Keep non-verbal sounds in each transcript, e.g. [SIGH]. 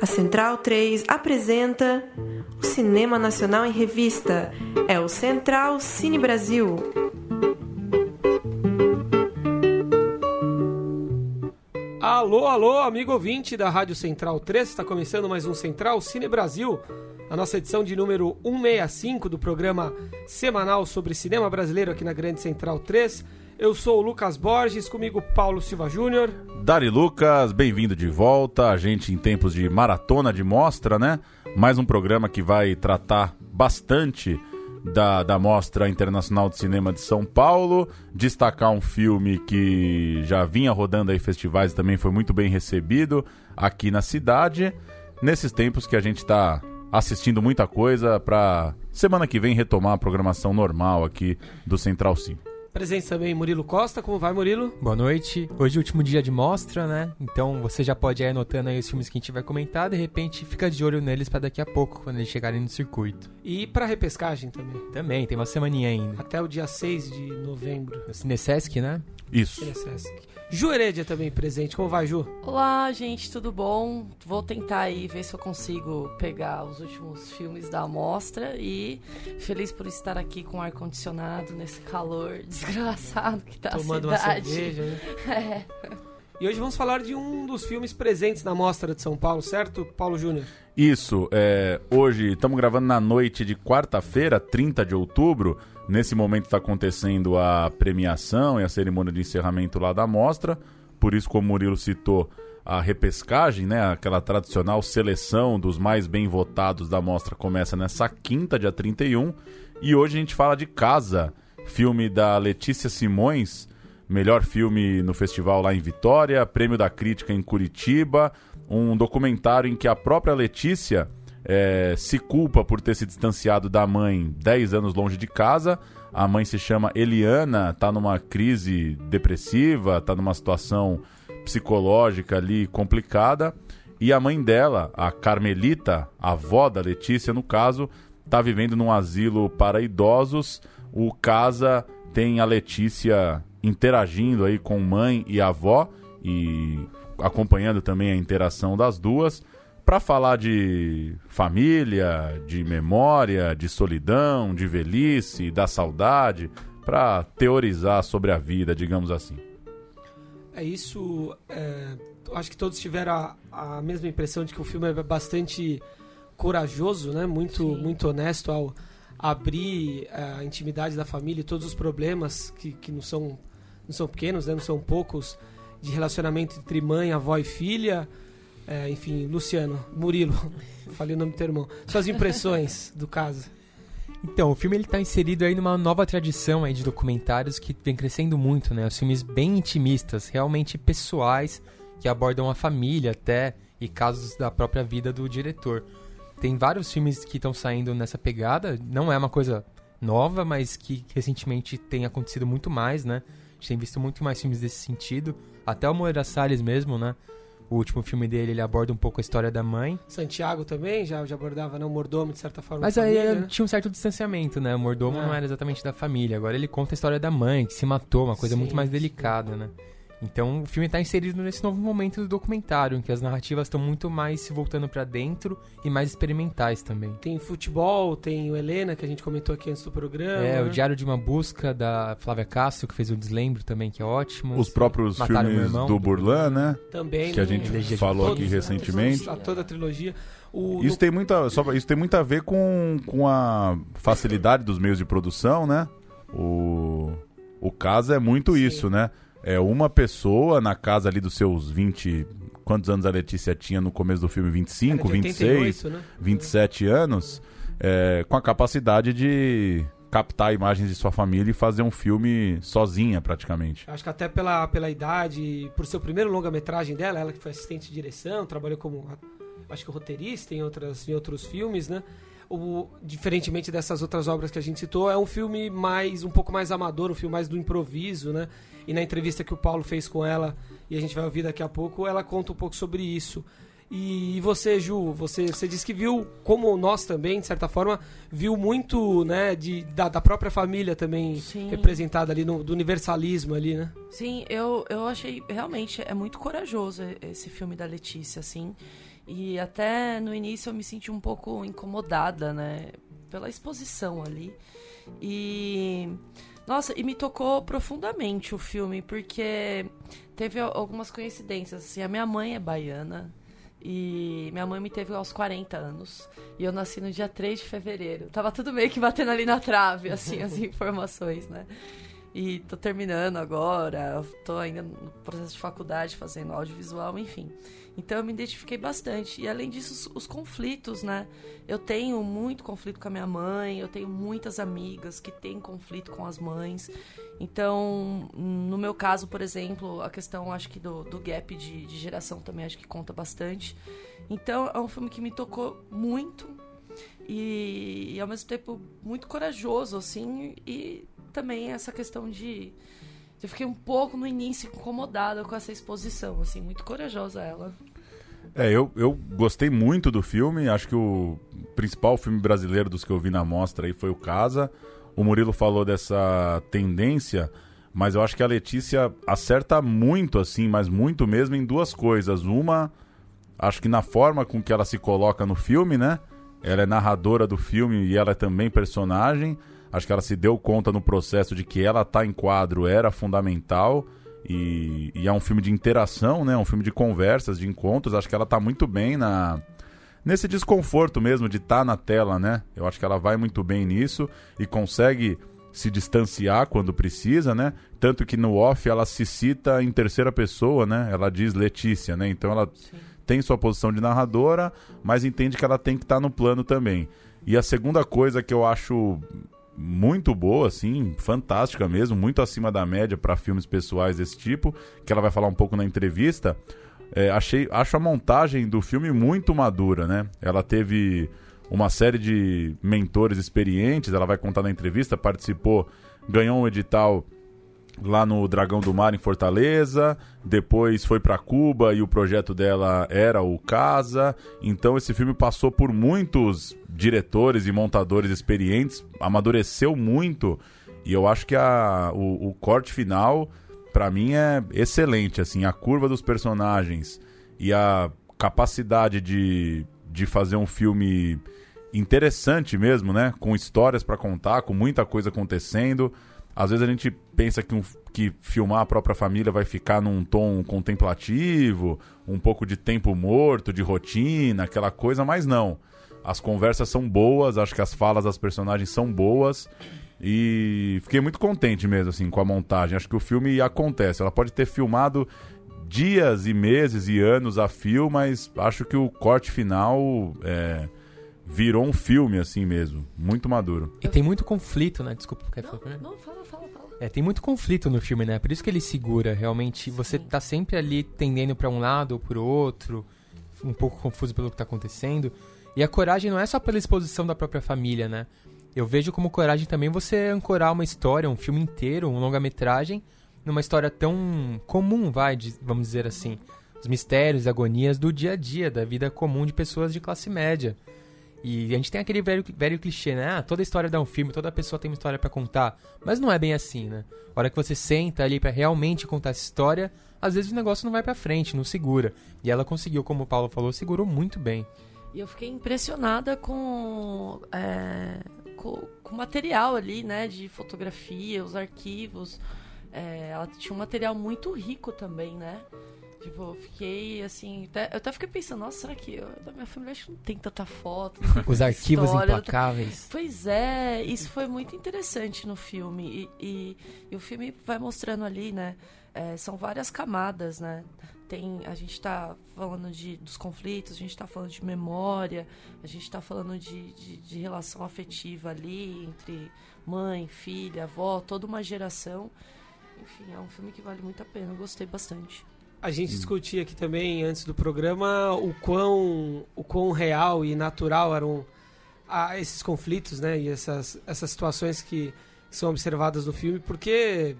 A Central 3 apresenta o Cinema Nacional em Revista. É o Central Cine Brasil. Alô, alô, amigo ouvinte da Rádio Central 3, está começando mais um Central Cine Brasil, a nossa edição de número 165 do programa semanal sobre cinema brasileiro aqui na Grande Central 3. Eu sou o Lucas Borges, comigo Paulo Silva Júnior. Dari Lucas, bem-vindo de volta. A gente em tempos de maratona de mostra, né? Mais um programa que vai tratar bastante da, da Mostra Internacional de Cinema de São Paulo, destacar um filme que já vinha rodando aí festivais e também foi muito bem recebido aqui na cidade, nesses tempos que a gente está assistindo muita coisa para semana que vem retomar a programação normal aqui do Central Cine. Presença também Murilo Costa, como vai Murilo? Boa noite. Hoje é o último dia de mostra, né? Então você já pode ir anotando aí os filmes que a gente vai comentar, de repente fica de olho neles para daqui a pouco, quando eles chegarem no circuito. E para repescagem também. Também, tem uma semaninha ainda. Até o dia 6 de novembro. No Cinesesc, né? Isso. Cinesesc. Ju Heredia também presente. Como vai, Ju? Olá, gente, tudo bom? Vou tentar aí ver se eu consigo pegar os últimos filmes da amostra e feliz por estar aqui com ar-condicionado nesse calor [LAUGHS] desgraçado que tá Tomando a cidade. uma cerveja, né? [LAUGHS] É. E hoje vamos falar de um dos filmes presentes na Mostra de São Paulo, certo, Paulo Júnior? Isso, é, hoje estamos gravando na noite de quarta-feira, 30 de outubro. Nesse momento está acontecendo a premiação e a cerimônia de encerramento lá da mostra. Por isso, como o Murilo citou, a repescagem, né, aquela tradicional seleção dos mais bem votados da mostra começa nessa quinta, dia 31. E hoje a gente fala de Casa, filme da Letícia Simões, melhor filme no festival lá em Vitória, prêmio da crítica em Curitiba, um documentário em que a própria Letícia é, se culpa por ter se distanciado da mãe 10 anos longe de casa. A mãe se chama Eliana, tá numa crise depressiva, tá numa situação psicológica ali complicada. E a mãe dela, a Carmelita, a avó da Letícia no caso, tá vivendo num asilo para idosos. O Casa tem a Letícia interagindo aí com mãe e avó e acompanhando também a interação das duas para falar de família, de memória, de solidão, de velhice, da saudade, para teorizar sobre a vida, digamos assim. É isso. É, acho que todos tiveram a, a, mesma impressão de que o filme é bastante corajoso, né? Muito, muito honesto ao abrir a intimidade da família e todos os problemas que, que não são não são pequenos, né? não são poucos de relacionamento entre mãe, avó e filha. É, enfim, Luciano, Murilo, [LAUGHS] falei o nome do teu irmão. Suas impressões do caso. Então, o filme ele tá inserido aí numa nova tradição aí de documentários que vem crescendo muito, né? Os filmes bem intimistas, realmente pessoais, que abordam a família até e casos da própria vida do diretor. Tem vários filmes que estão saindo nessa pegada, não é uma coisa nova, mas que recentemente tem acontecido muito mais, né? A gente tem visto muito mais filmes desse sentido, até o Moreira Salles mesmo, né? O último filme dele, ele aborda um pouco a história da mãe. Santiago também já, já abordava né, o mordomo, de certa forma. Mas aí família, né? tinha um certo distanciamento, né? O mordomo É. não era exatamente da família. Agora ele conta a história da mãe, que se matou, uma coisa Sim, muito mais sim. delicada, né? Então o filme está inserido nesse novo momento do documentário, em que as narrativas estão muito mais se voltando para dentro e mais experimentais também. Tem futebol, tem o Helena, que a gente comentou aqui antes do programa. É, o Diário de uma Busca da Flávia Castro, que fez o Deslembro também, que é ótimo. Os próprios Mataram filmes irmão. do Burlan, né? Também. Que a gente de falou Todos, aqui recentemente. A toda a trilogia. O, Isso tem muita, só, isso tem muito a ver com, com a facilidade dos meios de produção, né? O, o caso é muito Sim. isso, né? É uma pessoa na casa ali dos seus 20. Quantos anos a Letícia tinha no começo do filme? 25, era de 26, 88, né? 27 anos, é, com a capacidade de captar imagens de sua família e fazer um filme sozinha, praticamente. Acho que até pela, pela idade, por ser o primeiro longa-metragem dela, ela que foi assistente de direção, trabalhou como, acho que roteirista em, outras, em outros filmes, né? O, diferentemente dessas outras obras que a gente citou, é um filme mais um pouco mais amador, um filme mais do improviso, né? E na entrevista que o Paulo fez com ela, e a gente vai ouvir daqui a pouco, ela conta um pouco sobre isso. E você, Ju, você, você disse que viu, como nós também, de certa forma, viu muito né, de, da, da própria família também Sim. representada ali, no, do universalismo ali, né? Sim, eu, eu achei realmente é muito corajoso esse filme da Letícia, assim. E até no início eu me senti um pouco incomodada, né? Pela exposição ali. E. Nossa, e me tocou profundamente o filme, porque teve algumas coincidências. Assim, a minha mãe é baiana, e minha mãe me teve aos 40 anos. E eu nasci no dia 3 de fevereiro. Tava tudo meio que batendo ali na trave, assim, as [LAUGHS] informações, né? E tô terminando agora, tô ainda no processo de faculdade fazendo audiovisual, enfim. Então eu me identifiquei bastante. E além disso, os, os, conflitos, né? Eu tenho muito conflito com a minha mãe, eu tenho muitas amigas que têm conflito com as mães. Então, no meu caso, por exemplo, a questão, acho que do, do gap de, de geração também acho que conta bastante. Então, é um filme que me tocou muito e, e ao mesmo tempo muito corajoso, assim, e também essa questão de eu fiquei um pouco no início incomodada com essa exposição, assim, muito corajosa ela. É, eu, eu gostei muito do filme, acho que o principal filme brasileiro dos que eu vi na mostra aí foi o Casa. O Murilo falou dessa tendência, mas eu acho que a Letícia acerta muito, assim, mas muito mesmo em duas coisas. Uma, acho que na forma com que ela se coloca no filme, né? Ela é narradora do filme e ela é também personagem. Acho que ela se deu conta no processo de que ela tá em quadro era fundamental. E, e, é um filme de interação, né? Um filme de conversas, de encontros. Acho que ela tá muito bem na nesse desconforto mesmo de estar tá na tela, né? Eu acho que ela vai muito bem nisso e consegue se distanciar quando precisa, né? Tanto que no off ela se cita em terceira pessoa, né? Ela diz Letícia, né? Então ela Sim. tem sua posição de narradora, mas entende que ela tem que estar tá no plano também. E a segunda coisa que eu acho muito boa, assim, fantástica mesmo, muito acima da média para filmes pessoais desse tipo, que ela vai falar um pouco na entrevista. É, achei, acho a montagem do filme muito madura, né? Ela teve uma série de mentores experientes, ela vai contar na entrevista, participou, ganhou um edital lá no Dragão do Mar em Fortaleza, depois foi para Cuba e o projeto dela era o Casa. Então esse filme passou por muitos diretores e montadores experientes, amadureceu muito e eu acho que a, o, o corte final para mim é excelente, assim, a curva dos personagens e a capacidade de, de fazer um filme interessante mesmo, né? Com histórias para contar, com muita coisa acontecendo. Às vezes a gente pensa que, um, que filmar a própria família vai ficar num tom contemplativo, um pouco de tempo morto, de rotina, aquela coisa, mas não. As conversas são boas, acho que as falas das personagens são boas. E fiquei muito contente mesmo, assim, com a montagem. Acho que o filme acontece. Ela pode ter filmado dias e meses e anos a fio, mas acho que o corte final é, virou um filme, assim mesmo. Muito maduro. E tem muito conflito, né? Desculpa, quer falar? Não, não, fala, fala, fala. É, tem muito conflito no filme, né? Por isso que ele segura, realmente. Você Sim. tá sempre ali tendendo para um lado ou pro outro, um pouco confuso pelo que tá acontecendo. E a coragem não é só pela exposição da própria família, né? Eu vejo como coragem também você ancorar uma história, um filme inteiro, um longa-metragem, numa história tão comum, vai, de, vamos dizer assim. Os mistérios, agonias do dia a dia, da vida comum de pessoas de classe média. E a gente tem aquele velho, velho clichê, né? Ah, toda história dá um filme, toda pessoa tem uma história para contar. Mas não é bem assim, né? A hora que você senta ali para realmente contar essa história, às vezes o negócio não vai para frente, não segura. E ela conseguiu, como o Paulo falou, segurou muito bem. E eu fiquei impressionada com, é, com, o material ali, né? De fotografia, os arquivos. É, ela tinha um material muito rico também, né? Tipo, eu fiquei assim. Até, eu até fiquei pensando, nossa, será que eu, da minha família acho que não tem tanta foto? Os arquivos história, implacáveis. Pois é, isso foi muito interessante no filme. E, e, e o filme vai mostrando ali, né? É, são várias camadas, né? Tem, a gente está falando de, dos conflitos, a gente está falando de memória, a gente está falando de, de, de relação afetiva ali entre mãe, filha, avó, toda uma geração. Enfim, é um filme que vale muito a pena, eu gostei bastante. A gente hum. discutia aqui também, antes do programa, o quão, o quão real e natural eram ah, esses conflitos, né? E essas, essas situações que são observadas no filme, porque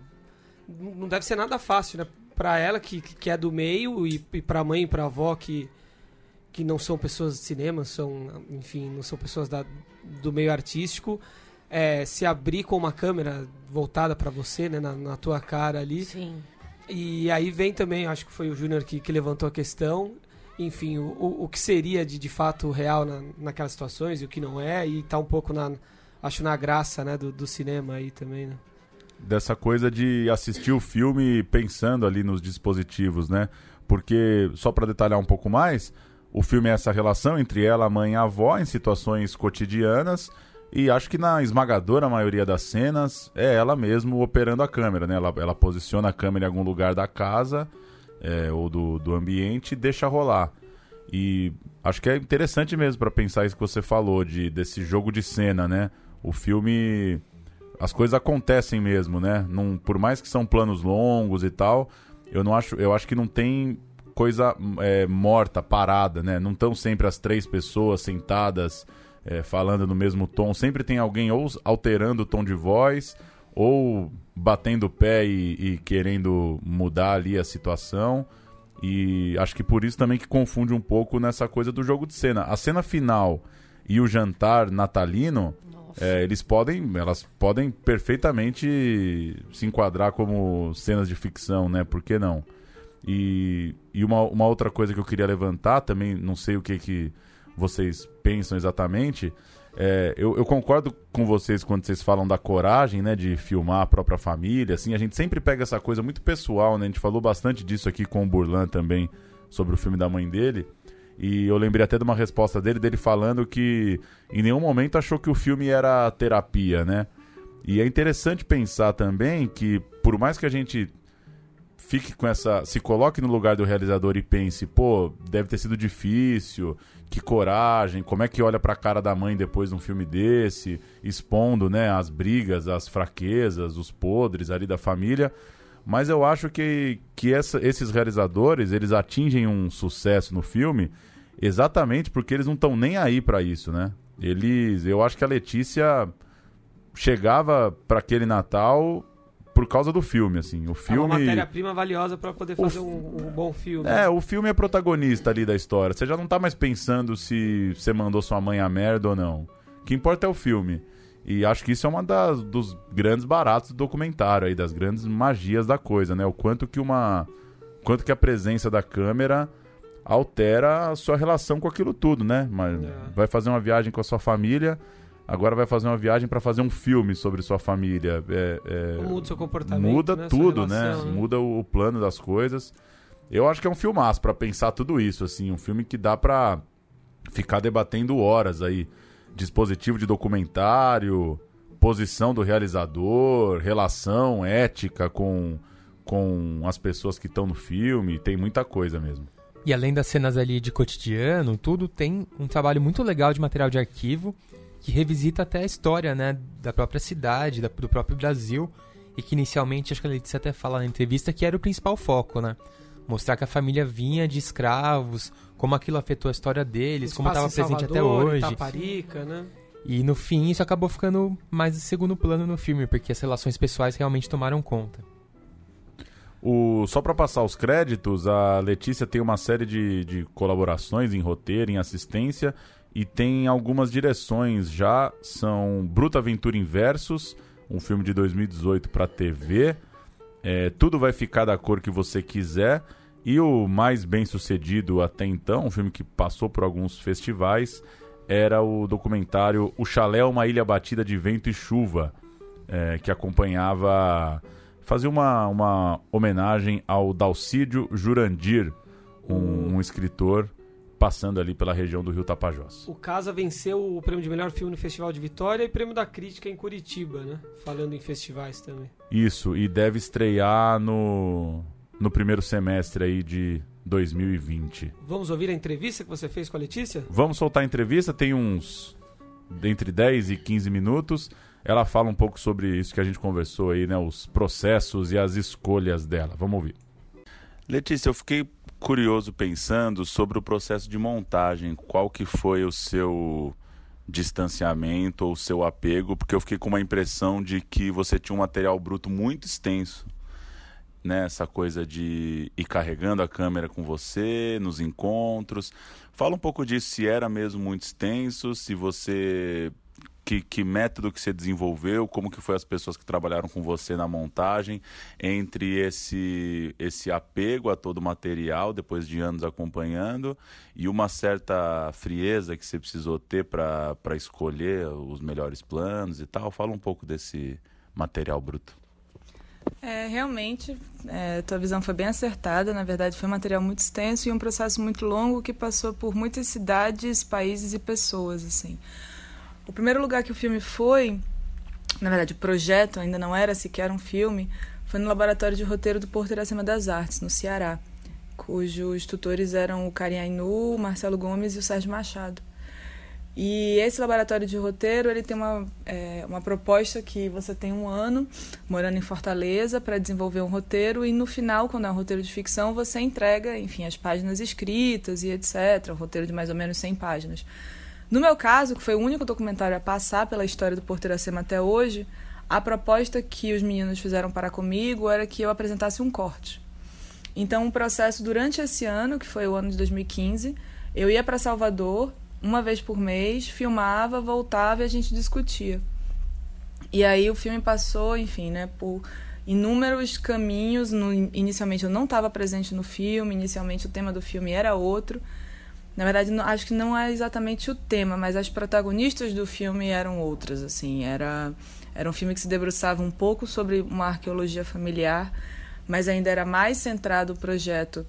não deve ser nada fácil, né? Pra ela, que, que é do meio, e, e pra mãe e pra avó, que, que não são pessoas de cinema, são, enfim, não são pessoas da, do meio artístico, é, se abrir com uma câmera voltada para você, né, na, na, tua cara ali. Sim. E aí vem também, acho que foi o Júnior que, que levantou a questão, enfim, o, o, que seria de, de fato real na, naquelas situações e o que não é, e tá um pouco na, acho na graça, né, do, do cinema aí também, né? Dessa coisa de assistir o filme pensando ali nos dispositivos, né? Porque, só para detalhar um pouco mais, o filme é essa relação entre ela, a mãe e a avó em situações cotidianas. E acho que na esmagadora maioria das cenas é ela mesmo operando a câmera, né? Ela, ela posiciona a câmera em algum lugar da casa é, ou do, do ambiente e deixa rolar. E acho que é interessante mesmo para pensar isso que você falou, de, desse jogo de cena, né? O filme. As coisas acontecem mesmo, né? Por mais que são planos longos e tal, eu não acho. Eu acho que não tem coisa é, morta, parada, né? Não estão sempre as três pessoas sentadas é, falando no mesmo tom. Sempre tem alguém ou alterando o tom de voz ou batendo o pé e, e querendo mudar ali a situação. E acho que por isso também que confunde um pouco nessa coisa do jogo de cena. A cena final e o jantar natalino, é, eles podem, elas podem perfeitamente se enquadrar como cenas de ficção, né? Por que não? E, e uma, uma outra coisa que eu queria levantar também, não sei o que, que vocês pensam exatamente. É, eu, eu, concordo com vocês quando vocês falam da coragem, né, de filmar a própria família. Assim, a gente sempre pega essa coisa muito pessoal, né? A gente falou bastante disso aqui com o Burlan também sobre o filme da mãe dele. E eu lembrei até de uma resposta dele, dele falando que em nenhum momento achou que o filme era terapia, né? E é interessante pensar também que, por mais que a gente fique com essa. Se coloque no lugar do realizador e pense, pô, deve ter sido difícil, que coragem, como é que olha pra cara da mãe depois de um filme desse, expondo, né, as brigas, as fraquezas, os podres ali da família. Mas eu acho que, que essa, esses realizadores, eles atingem um sucesso no filme exatamente porque eles não estão nem aí para isso, né? Eles, eu acho que a Letícia chegava para aquele Natal por causa do filme, assim. O filme. É uma matéria-prima valiosa para poder fazer o... um, um, bom filme. É, o filme é protagonista ali da história. Você já não tá mais pensando se você mandou sua mãe a merda ou não. O que importa é o filme. E acho que isso é uma das, dos grandes baratos do documentário aí, das grandes magias da coisa, né? O quanto que uma. Quanto que a presença da câmera altera a sua relação com aquilo tudo, né? Mas é. vai fazer uma viagem com a sua família agora vai fazer uma viagem para fazer um filme sobre sua família. É, é, muda seu comportamento. Muda né? tudo, né? relação, né? Muda o, o, plano das coisas. Eu acho que é um filmaço para pensar tudo isso, assim, um filme que dá para ficar debatendo horas aí. Dispositivo de documentário, posição do realizador, relação ética com, com as pessoas que estão no filme, tem muita coisa mesmo. E além das cenas ali de cotidiano, tudo tem um trabalho muito legal de material de arquivo que revisita até a história né, da própria cidade, da, do próprio Brasil, e que inicialmente, acho que a Letícia até fala na entrevista, que era o principal foco, né? Mostrar que a família vinha de escravos, como aquilo afetou a história deles, como estava presente até hoje. Itaparica, né? E no fim isso acabou ficando mais de segundo plano no filme, porque as relações pessoais realmente tomaram conta. O, só para passar os créditos, a Letícia tem uma série de, de colaborações em roteiro, em assistência, e tem algumas direções já, são Bruta Aventura Inversos, um filme de 2018 para TV, é, Tudo Vai Ficar da Cor Que Você Quiser, e o mais bem sucedido até então, um filme que passou por alguns festivais, era o documentário O Chalé uma Ilha Batida de Vento e Chuva, é, que acompanhava, fazia uma, uma homenagem ao Dalcídio Jurandir, um, um escritor passando ali pela região do Rio Tapajós. O Casa venceu o prêmio de melhor filme no Festival de Vitória e prêmio da crítica em Curitiba, né? Falando em festivais também. Isso, e deve estrear no, no primeiro semestre aí de 2020. Vamos ouvir a entrevista que você fez com a Letícia? Vamos soltar a entrevista, tem uns entre 10 e 15 minutos. Ela fala um pouco sobre isso que a gente conversou aí, né? Os processos e as escolhas dela. Vamos ouvir. Letícia, eu fiquei curioso pensando sobre o processo de montagem. Qual que foi o seu distanciamento ou seu apego? Porque eu fiquei com uma impressão de que você tinha um material bruto muito extenso. né, essa coisa de ir carregando a câmera com você nos encontros. Fala um pouco disso, se era mesmo muito extenso, se você que, que, método que você desenvolveu, como que foi as pessoas que trabalharam com você na montagem, entre esse, esse apego a todo o material, depois de anos acompanhando, e uma certa frieza que você precisou ter para escolher os melhores planos e tal. Fala um pouco desse material bruto. É, realmente, é, tua visão foi bem acertada. Na verdade, foi um material muito extenso e um processo muito longo que passou por muitas cidades, países e pessoas, assim. O primeiro lugar que o filme foi, na verdade, o projeto ainda não era sequer um filme, foi no laboratório de roteiro do Porto Iracema das Artes, no Ceará, cujos tutores eram o Karim Ainu, o Marcelo Gomes e o Sérgio Machado. E esse laboratório de roteiro ele tem uma, é, uma proposta que você tem um ano morando em Fortaleza para desenvolver um roteiro e no final, quando é um roteiro de ficção, você entrega, enfim, as páginas escritas e etc. Um roteiro de mais ou menos 100 páginas. No meu caso, que foi o único documentário a passar pela história do Porto Iracema até hoje, a proposta que os meninos fizeram para comigo era que eu apresentasse um corte. Então, o um processo durante esse ano, que foi o ano de 2015, eu ia para Salvador uma vez por mês, filmava, voltava e a gente discutia. E aí o filme passou, enfim, né, por inúmeros caminhos. No, inicialmente eu não estava presente no filme, inicialmente o tema do filme era outro. Na verdade, não, acho que não é exatamente o tema, mas as protagonistas do filme eram outras, assim, era era um filme que se debruçava um pouco sobre uma arqueologia familiar, mas ainda era mais centrado o projeto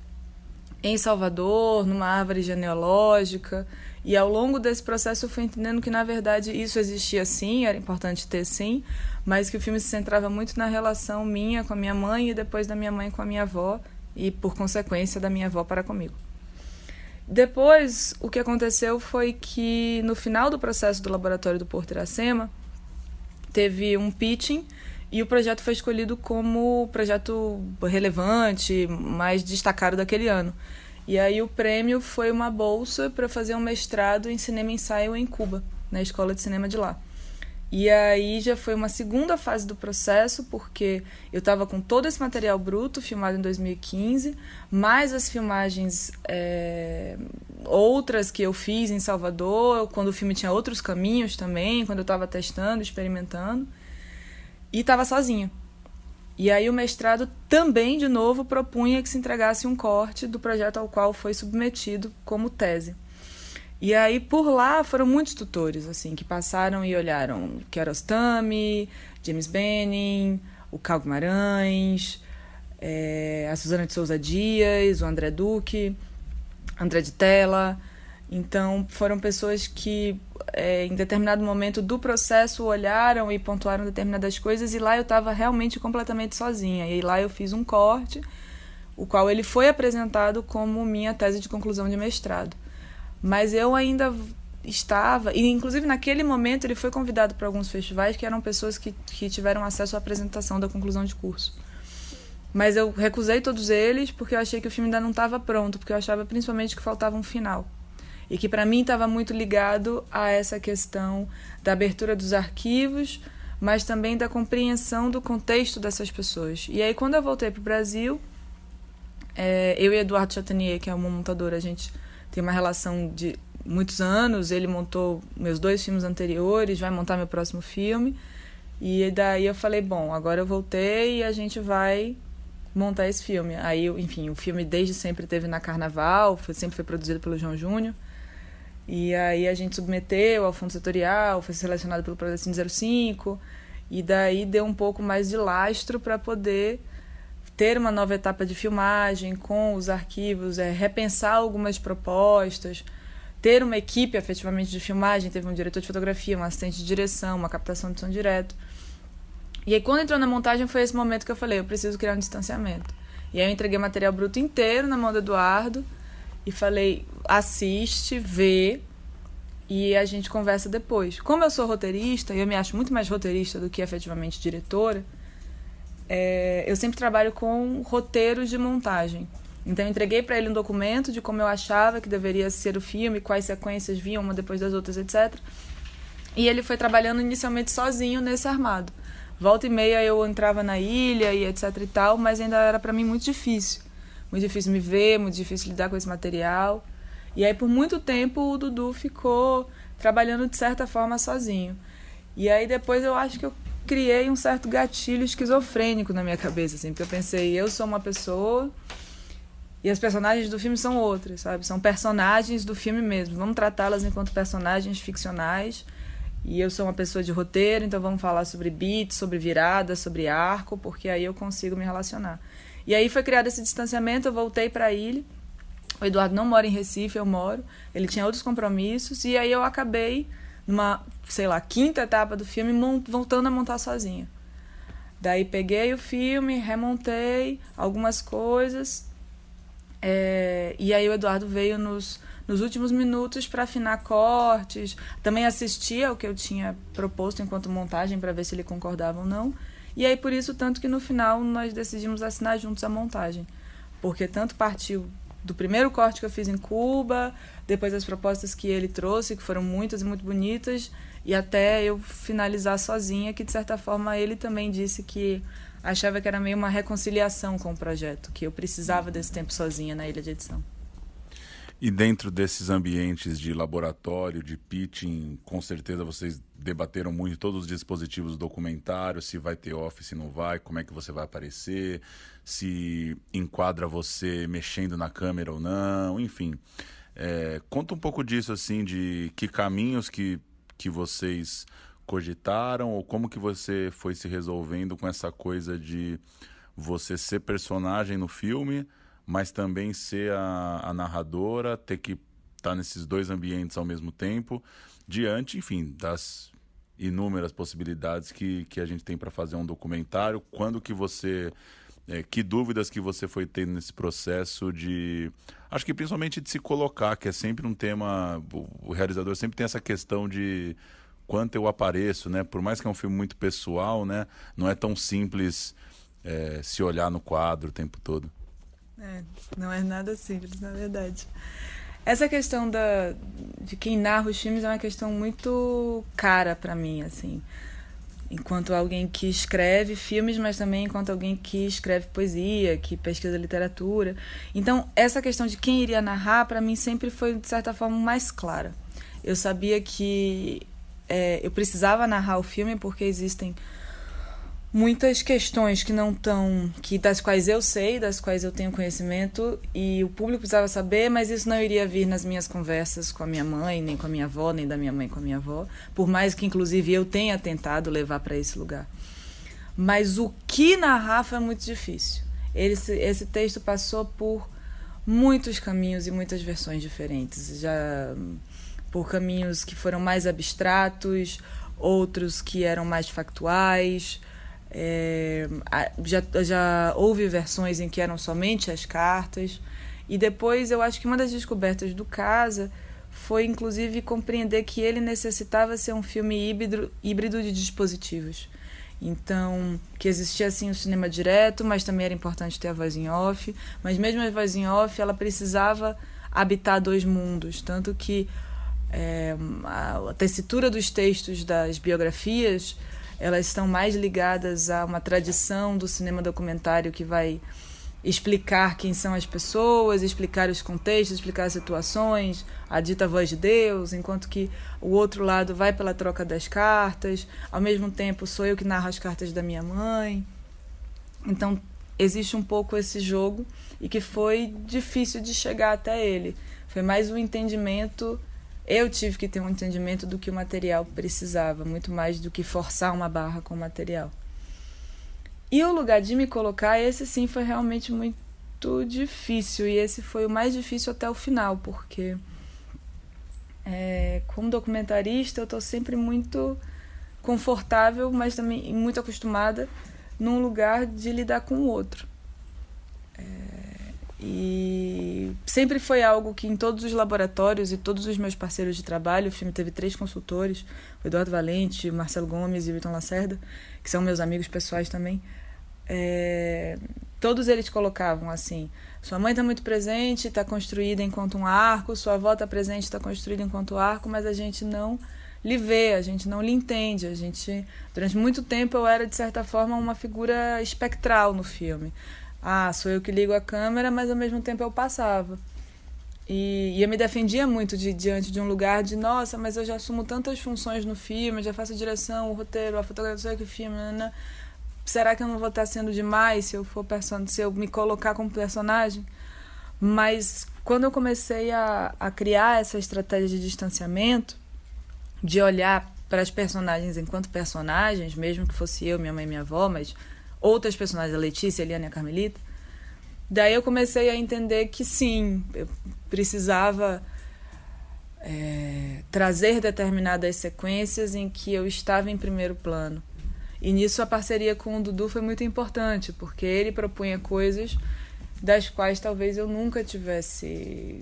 em Salvador, numa árvore genealógica. E ao longo desse processo eu fui entendendo que, na verdade, isso existia sim, era importante ter sim, mas que o filme se centrava muito na relação minha com a minha mãe e depois da minha mãe com a minha avó, e por consequência da minha avó para comigo. Depois, o que aconteceu foi que no final do processo do laboratório do Porto Iracema, teve um pitching e o projeto foi escolhido como o projeto relevante, mais destacado daquele ano. E aí o prêmio foi uma bolsa para fazer um mestrado em cinema ensaio em Cuba, na escola de cinema de lá. E aí já foi uma segunda fase do processo, porque eu estava com todo esse material bruto filmado em 2015, mais as filmagens é, outras que eu fiz em Salvador, quando o filme tinha outros caminhos também, quando eu estava testando, experimentando. E estava sozinha. E aí o mestrado também, de novo, propunha que se entregasse um corte do projeto ao qual foi submetido como tese. E aí, por lá, foram muitos tutores, assim, que passaram e olharam Kiarostami, James Benning, o Cal Guimarães, é, a Suzana de Souza Dias, o André Duque, André de Tela. Então, foram pessoas que, é, em determinado momento do processo, olharam e pontuaram determinadas coisas, e lá eu estava realmente completamente sozinha. E lá eu fiz um corte, o qual ele foi apresentado como minha tese de conclusão de mestrado. Mas eu ainda estava, e inclusive naquele momento ele foi convidado para alguns festivais que eram pessoas que, que tiveram acesso à apresentação da conclusão de curso. Mas eu recusei todos eles porque eu achei que o filme ainda não estava pronto, porque eu achava principalmente que faltava um final. E que para mim estava muito ligado a essa questão da abertura dos arquivos, mas também da compreensão do contexto dessas pessoas. E aí, quando eu voltei para o Brasil, é, eu e Eduardo Chatanier, que é uma montadora, a gente tem uma relação de muitos anos. Ele montou meus dois filmes anteriores, vai montar meu próximo filme. E daí eu falei, bom, agora eu voltei e a gente vai montar esse filme. Aí, enfim, o filme desde sempre teve na Carnaval, foi, sempre foi produzido pelo João Júnior. E aí a gente submeteu ao fundo setorial, foi selecionado pelo Projeto 05, e daí deu um pouco mais de lastro para poder ter uma nova etapa de filmagem com os arquivos, é, repensar algumas propostas, ter uma equipe efetivamente de filmagem, teve um diretor de fotografia, um assistente de direção, uma captação de som direto. E aí quando entrou na montagem foi esse momento que eu falei, eu preciso criar um distanciamento. E aí eu entreguei material bruto inteiro na mão do Eduardo e falei, assiste, vê e a gente conversa depois. Como eu sou roteirista, e eu me acho muito mais roteirista do que efetivamente diretora, é, eu sempre trabalho com roteiros de montagem. Então, eu entreguei para ele um documento de como eu achava que deveria ser o filme, quais sequências vinham uma depois das outras, etc. E ele foi trabalhando inicialmente sozinho nesse armado. volta e meia eu entrava na ilha e etc e tal, mas ainda era para mim muito difícil. Muito difícil me ver, muito difícil lidar com esse material. E aí por muito tempo o Dudu ficou trabalhando de certa forma sozinho. E aí depois eu acho que eu criei um certo gatilho esquizofrênico na minha cabeça, assim, porque eu pensei, eu sou uma pessoa e as personagens do filme são outras, sabe? São personagens do filme mesmo. Vamos tratá-las enquanto personagens ficcionais. E eu sou uma pessoa de roteiro, então vamos falar sobre beats, sobre virada, sobre arco, porque aí eu consigo me relacionar. E aí foi criado esse distanciamento, eu voltei para a ilha. O Eduardo não mora em Recife, eu moro. Ele tinha outros compromissos e aí eu acabei numa, sei lá, quinta etapa do filme voltando a montar sozinha. Daí peguei o filme, remontei algumas coisas. É, e aí o Eduardo veio nos, nos últimos minutos para afinar cortes. Também assistia ao que eu tinha proposto enquanto montagem para ver se ele concordava ou não. E aí por isso tanto que no final nós decidimos assinar juntos a montagem, porque tanto partiu do primeiro corte que eu fiz em Cuba, depois as propostas que ele trouxe, que foram muitas e muito bonitas, e até eu finalizar sozinha, que de certa forma ele também disse que achava que era meio uma reconciliação com o projeto, que eu precisava desse tempo sozinha na ilha de edição. E dentro desses ambientes de laboratório, de pitching, com certeza vocês debateram muito todos os dispositivos do documentário, se vai ter off, se não vai, como é que você vai aparecer, se enquadra você mexendo na câmera ou não, enfim. É, conta um pouco disso, assim, de que caminhos que, que vocês cogitaram ou como que você foi se resolvendo com essa coisa de você ser personagem no filme, mas também ser a, a narradora, ter que estar tá nesses dois ambientes ao mesmo tempo, diante, enfim, das inúmeras possibilidades que, que a gente tem para fazer um documentário. Quando que você é, que dúvidas que você foi tendo nesse processo de acho que principalmente de se colocar que é sempre um tema o, realizador sempre tem essa questão de quanto eu apareço né? Por mais que é um filme muito pessoal né? Não é tão simples é, se olhar no quadro o tempo todo. É, não é nada simples na verdade. Essa questão da, de quem narra os filmes é uma questão muito cara para mim, assim. Enquanto alguém que escreve filmes, mas também enquanto alguém que escreve poesia, que pesquisa literatura. Então, essa questão de quem iria narrar, para mim, sempre foi, de certa forma, mais clara. Eu sabia que é, eu precisava narrar o filme porque existem muitas questões que não estão que das quais eu sei, das quais eu tenho conhecimento e o público precisava saber, mas isso não iria vir nas minhas conversas com a minha mãe, nem com a minha avó, nem da minha mãe com a minha avó, por mais que inclusive eu tenha tentado levar para esse lugar. Mas o que narrar foi muito difícil. Esse, texto passou por muitos caminhos e muitas versões diferentes, já por caminhos que foram mais abstratos, outros que eram mais factuais, é, já, já houve versões em que eram somente as cartas. E depois eu acho que uma das descobertas do Casa foi inclusive compreender que ele necessitava ser um filme híbrido, híbrido de dispositivos. Então, que existia assim o cinema direto, mas também era importante ter a voz em off. Mas mesmo a voz em off, ela precisava habitar dois mundos. Tanto que é, a tessitura dos textos das biografias elas estão mais ligadas a uma tradição do cinema documentário que vai explicar quem são as pessoas, explicar os contextos, explicar as situações, a dita voz de Deus, enquanto que o outro lado vai pela troca das cartas, ao mesmo tempo sou eu que narro as cartas da minha mãe. Então existe um pouco esse jogo e que foi difícil de chegar até ele. Foi mais um entendimento eu tive que ter um entendimento do que o material precisava, muito mais do que forçar uma barra com o material. E o lugar de me colocar, esse sim foi realmente muito difícil. E esse foi o mais difícil até o final, porque é, como documentarista eu estou sempre muito confortável, mas também muito acostumada num lugar de lidar com o outro. E sempre foi algo que em todos os laboratórios e todos os meus parceiros de trabalho, o filme teve três consultores, o Eduardo Valente, o Marcelo Gomes e o Vitor Lacerda, que são meus amigos pessoais também. É, todos eles colocavam assim: sua mãe está muito presente, está construída enquanto um arco, sua avó está presente, está construída enquanto arco, mas a gente não lhe vê, a gente não lhe entende. A gente, durante muito tempo, eu era de certa forma uma figura espectral no filme. Ah, sou eu que ligo a câmera, mas ao mesmo tempo eu passava. E, e eu me defendia muito de, diante de um lugar de, nossa, mas eu já assumo tantas funções no filme, já faço a direção, o roteiro, a fotografia que o filme, né, né? será que eu não vou estar sendo demais se eu for person se eu me colocar como personagem? Mas quando eu comecei a, a criar essa estratégia de distanciamento, de olhar para as personagens enquanto personagens, mesmo que fosse eu, minha mãe e minha avó, mas outras personagens, a Letícia, a Eliane e a Carmelita, daí eu comecei a entender que sim, eu precisava é, trazer determinadas sequências em que eu estava em primeiro plano. E nisso a parceria com o Dudu foi muito importante, porque ele propunha coisas das quais talvez eu nunca tivesse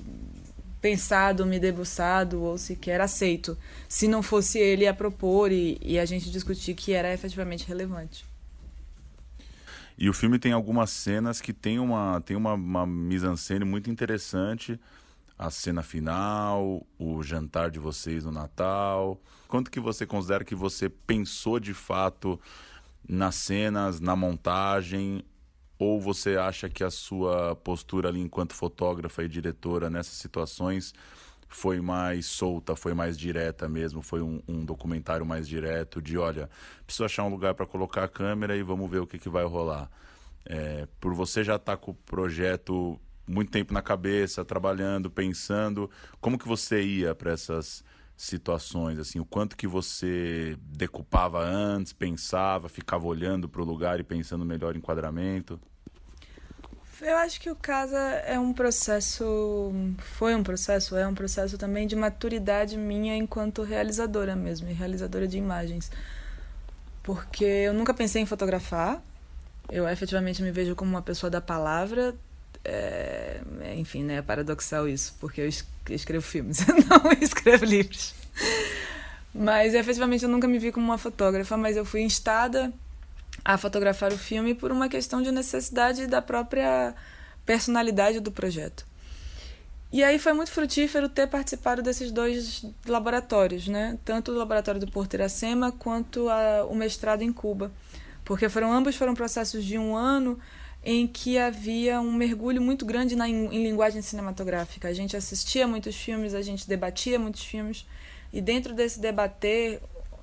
pensado, me debruçado ou sequer aceito, se não fosse ele a propor e, e a gente discutir que era efetivamente relevante. E o filme tem algumas cenas que tem uma, tem uma, uma mise-en-scène muito interessante. A cena final, o jantar de vocês no Natal, Quanto que você considera que você pensou de fato nas cenas, na montagem, ou você acha que a sua postura ali enquanto fotógrafa e diretora nessas situações foi mais solta, foi mais direta mesmo, foi um, um documentário mais direto de, olha, preciso achar um lugar para colocar a câmera e vamos ver o que, que vai rolar. É, por você já estar tá com o projeto muito tempo na cabeça, trabalhando, pensando, como que você ia para essas situações, assim, o quanto que você decupava antes, pensava, ficava olhando para o lugar e pensando melhor enquadramento? Eu acho que o Casa é um processo, foi um processo, é um processo também de maturidade minha enquanto realizadora mesmo, e realizadora de imagens. Porque eu nunca pensei em fotografar, eu efetivamente me vejo como uma pessoa da palavra, é, enfim, né, é paradoxal isso, porque eu escrevo filmes, [LAUGHS] não escrevo livros. Mas efetivamente eu nunca me vi como uma fotógrafa, mas eu fui instada a fotografar o filme por uma questão de necessidade da própria personalidade do projeto. E aí foi muito frutífero ter participado desses dois laboratórios, né? Tanto o laboratório do Porto Iracema quanto a, o mestrado em Cuba, porque foram ambos foram processos de um ano em que havia um mergulho muito grande na, em, em linguagem cinematográfica. A gente assistia muitos filmes, a gente debatia muitos filmes, e dentro desse debater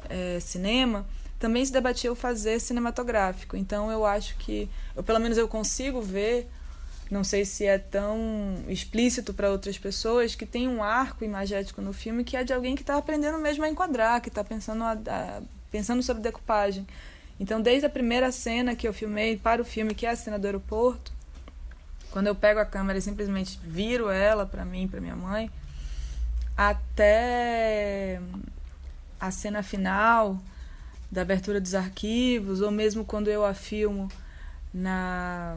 é, cinema, também se debatia o fazer cinematográfico. Então eu acho que, eu, pelo menos eu consigo ver, não sei se é tão explícito para outras pessoas, que tem um arco imagético no filme que é de alguém que está aprendendo mesmo a enquadrar, que está pensando, a, pensando sobre decupagem. Então, desde a primeira cena que eu filmei para o filme, que é a cena do aeroporto, quando eu pego a câmera e simplesmente viro ela para mim, para minha mãe, até a cena final da abertura dos arquivos, ou mesmo quando eu a filmo na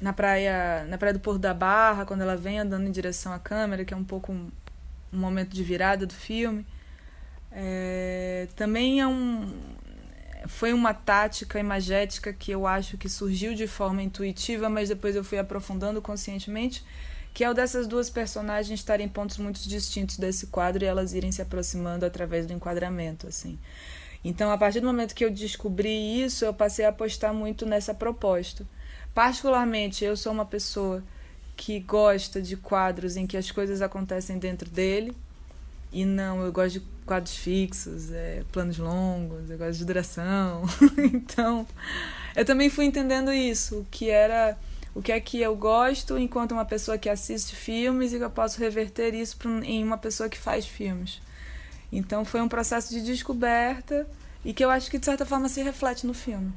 na praia, na praia do Porto da Barra, quando ela vem andando em direção à câmera, que é um pouco um, um momento de virada do filme. É, também é um, foi uma tática imagética que eu acho que surgiu de forma intuitiva, mas depois eu fui aprofundando conscientemente, que é o dessas duas personagens estarem em pontos muito distintos desse quadro e elas irem se aproximando através do enquadramento, assim. Então, a partir do momento que eu descobri isso, eu passei a apostar muito nessa proposta. Particularmente, eu sou uma pessoa que gosta de quadros em que as coisas acontecem dentro dele, e não, eu gosto de quadros fixos, é, planos longos, eu gosto de duração. [LAUGHS] então, eu também fui entendendo isso, o que era o que é que eu gosto enquanto uma pessoa que assiste filmes e que eu posso reverter isso em uma pessoa que faz filmes. Então foi um processo de descoberta e que eu acho que de certa forma se reflete no filme.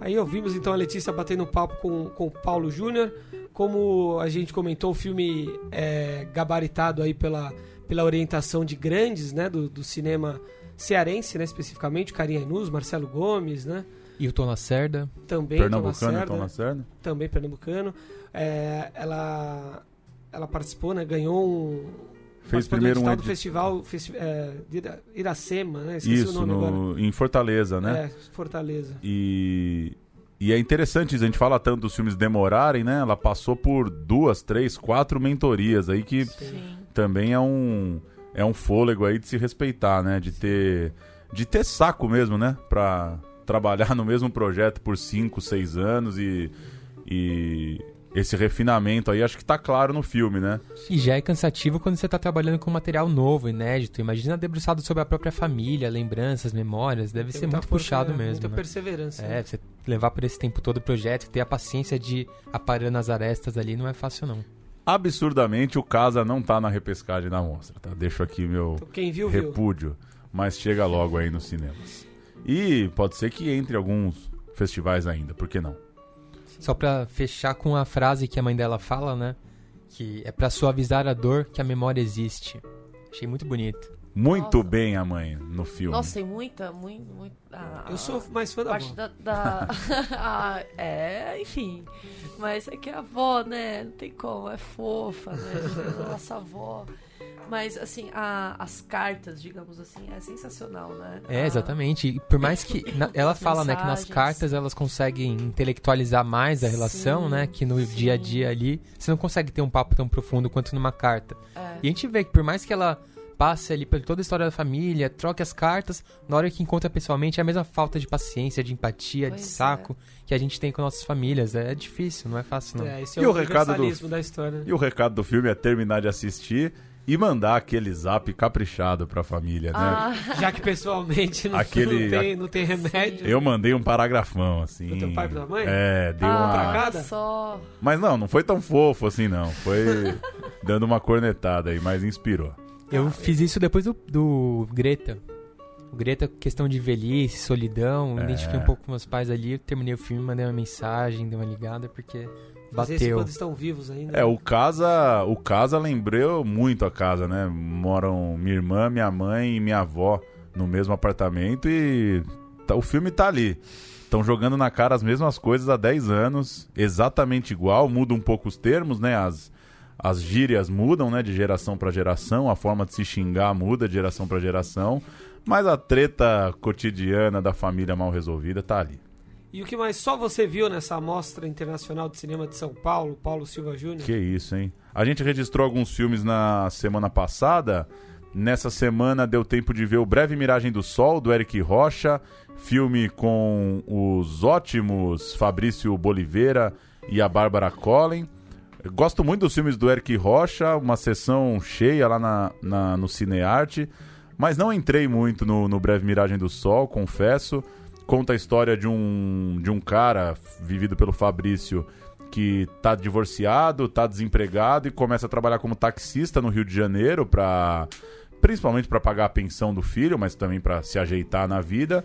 Aí ouvimos então a Letícia batendo papo com, com o Paulo Júnior. Como a gente comentou, o filme é gabaritado aí pela, pela orientação de grandes, né, do, do cinema cearense, né, especificamente, Carinha Inus, Marcelo Gomes, né? E o Tom Lacerda. Também Pernambucano, Tom Lacerda. Também pernambucano. É, ela, ela participou, né, ganhou um... Fez primeiro um do festival festi é, Iracema, né? Esqueci Isso, no, em Fortaleza, né? É, Fortaleza. E e é interessante isso, a gente fala tanto dos filmes demorarem, né? Ela passou por duas, três, quatro mentorias aí que Sim. também é um é um fôlego aí de se respeitar, né? De ter de ter saco mesmo, né? Pra trabalhar no mesmo projeto por 5, 6 anos e, e esse refinamento aí acho que tá claro no filme, né? E já é cansativo quando você tá trabalhando com material novo, inédito. Imagina debruçado sobre a própria família, lembranças, memórias. Deve Tem ser muito força, puxado né? mesmo. Muita né? perseverança. É, né? você levar por esse tempo todo o projeto, ter a paciência de aparar nas arestas ali, não é fácil não. Absurdamente o Casa não tá na repescagem da mostra, tá? Deixo aqui meu Então, quem viu, viu. repúdio, mas chega logo aí nos cinemas. E pode ser que entre alguns festivais ainda, por que não? Só pra fechar com a frase que a mãe dela fala, né? Que é pra suavizar a dor que a memória existe. Achei muito bonito. Muito Nossa. bem a mãe no filme. Nossa, tem muita, muito, muito. ah, Eu sou mais fã da parte avó. da. da- [LAUGHS] Ah, é, enfim. Mas é que a avó, né? Não tem como, é fofa, né? Nossa avó. Mas, assim, a- as cartas, digamos assim, é sensacional, né? É, A- exatamente. E por mais que. na- [LAUGHS] ela fala, né, que nas mensagens. cartas elas conseguem intelectualizar mais a relação, Sim, né? Que no sim. dia a dia ali você não consegue ter um papo tão profundo quanto numa carta. É. E a gente vê que por mais que ela passe ali por toda a história da família, troque as cartas, na hora que encontra pessoalmente é a mesma falta de paciência, de empatia, de Pois é. saco que a gente tem com nossas famílias. É difícil, não é fácil não. É, esse é E o, o recado do- da história. E o recado do filme é terminar de assistir e mandar aquele zap caprichado pra família, né? Ah, [LAUGHS] Já que pessoalmente não, Aquele- não, tem, não tem remédio. Eu mandei um paragrafão, assim. Pro teu pai e pra tua mãe? É, deu ah, uma. tragada? só. Mas não, não foi tão fofo assim, não. Foi [LAUGHS] dando uma cornetada aí, mas inspirou. Eu fiz isso depois do, do Greta. O Greta, questão de velhice, solidão, É. identifiquei um pouco com meus pais ali, terminei o filme, mandei uma mensagem, dei uma ligada, porque bateu. quando estão vivos ainda. É, o casa, o casa lembrou muito a casa, né? Moram minha irmã, minha mãe e minha avó no mesmo apartamento e tá- o filme tá ali. Estão jogando na cara as mesmas coisas há 10 anos, exatamente igual, muda um pouco os termos, né? As, as gírias mudam, né? De geração pra geração, a forma de se xingar muda de geração pra geração, mas a treta cotidiana da família mal resolvida tá ali. E o que mais só você viu nessa Mostra Internacional de Cinema de São Paulo, Paulo Silva Júnior? Que isso, hein? A gente registrou alguns filmes na semana passada. Nessa semana deu tempo de ver o Breve Miragem do Sol, do Eric Rocha, filme com os ótimos Fabrício Boliveira e a Bárbara Collin. Gosto muito dos filmes do Eric Rocha, uma sessão cheia lá na, na- no Cinearte, mas não entrei muito no, no Breve Miragem do Sol, confesso. Conta a história de um, de um cara vivido pelo Fabrício que tá divorciado, tá desempregado e começa a trabalhar como taxista no Rio de Janeiro para principalmente para pagar a pensão do filho, mas também para se ajeitar na vida.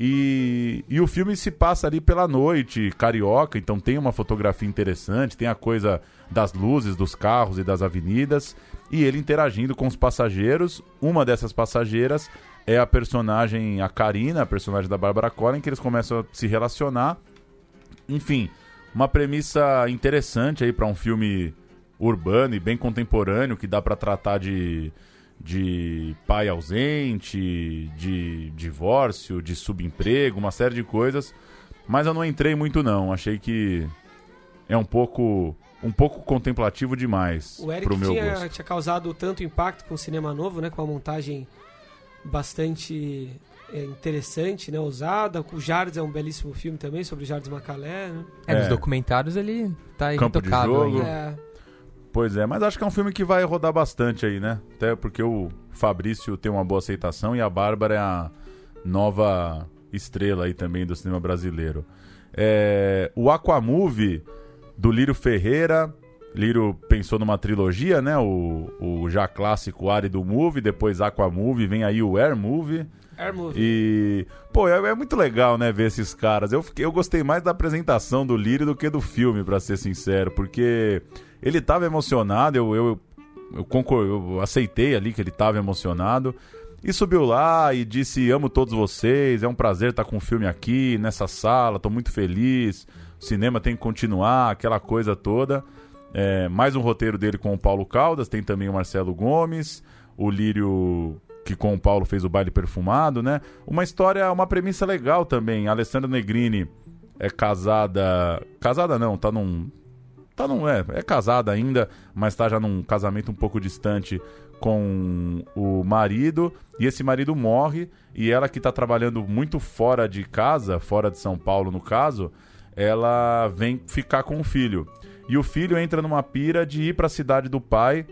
E, e o filme se passa ali pela noite, carioca, então tem uma fotografia interessante, tem a coisa das luzes dos carros e das avenidas, e ele interagindo com os passageiros. Uma dessas passageiras é a personagem, a Karina, a personagem da Bárbara Collin, que eles começam a se relacionar. Enfim, uma premissa interessante aí para um filme urbano e bem contemporâneo que dá para tratar de de pai ausente, de divórcio, de subemprego, uma série de coisas, mas eu não entrei muito não, achei que é um pouco um pouco contemplativo demais O Eric pro meu tinha, gosto. tinha causado tanto impacto com o cinema novo, né? Com uma montagem bastante é, interessante, né? Ousada. O Jardim é um belíssimo filme também, sobre o Jardim Macalé, né? É, nos É. documentários ele tá Campo de intocável jogo. É, Pois é, mas acho que é um filme que vai rodar bastante aí, né? Até porque o Fabrício tem uma boa aceitação e a Bárbara é a nova estrela aí também do cinema brasileiro. É, o Aquamovie, do Lírio Ferreira. Lírio pensou numa trilogia, né? O, o já clássico Árido Movie, depois Aquamovie, vem aí o Air Movie. Air Movie. E, pô, é, é muito legal, né, ver esses caras. Eu, fiquei- eu gostei mais da apresentação do Lírio do que do filme, pra ser sincero, porque ele tava emocionado, eu, eu, eu, concor- eu aceitei ali que ele tava emocionado. E subiu lá e disse: Amo todos vocês, é um prazer estar com o filme aqui, nessa sala, tô muito feliz. O cinema tem que continuar, aquela coisa toda. É, mais um roteiro dele com o Paulo Caldas, tem também o Marcelo Gomes, o Lírio, que com o Paulo fez o baile perfumado, né? Uma história, uma premissa legal também. A Alessandra Negrini é casada. Casada não, tá num. tá num, é, é casada ainda, mas tá já num casamento um pouco distante com o marido. E esse marido morre. E ela que tá trabalhando muito fora de casa, fora de São Paulo no caso, ela vem ficar com o filho. E o filho entra numa pira de ir para a cidade do pai,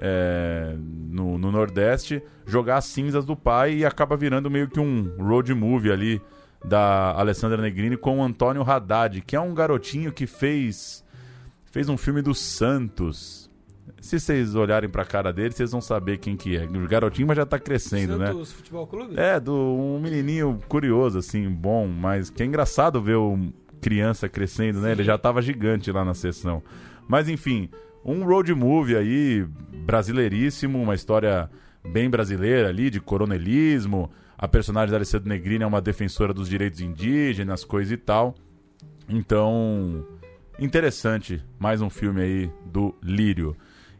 é, no, no, Nordeste, jogar as cinzas do pai e acaba virando meio que um road movie ali da Alessandra Negrini com o Antônio Haddad, que é um garotinho que fez fez um filme do Santos. Se vocês olharem pra cara dele, vocês vão saber quem que é. O garotinho, mas já tá crescendo, Santos né? Santos Futebol Clube? É, do um menininho curioso, assim, bom, mas que é engraçado ver o criança crescendo, né? Sim. Ele já tava gigante lá na sessão. Mas enfim, um road movie aí, brasileiríssimo, uma história bem brasileira ali, de coronelismo. A personagem da Alessandra Negrini é uma defensora dos direitos indígenas, coisa e tal. Então, interessante, mais um filme aí do Lírio.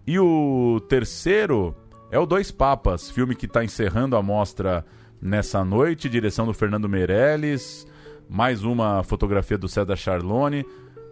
E o terceiro é o Dois Papas, filme que está encerrando a mostra nessa noite, direção do Fernando Meirelles, mais uma fotografia do César Charlone.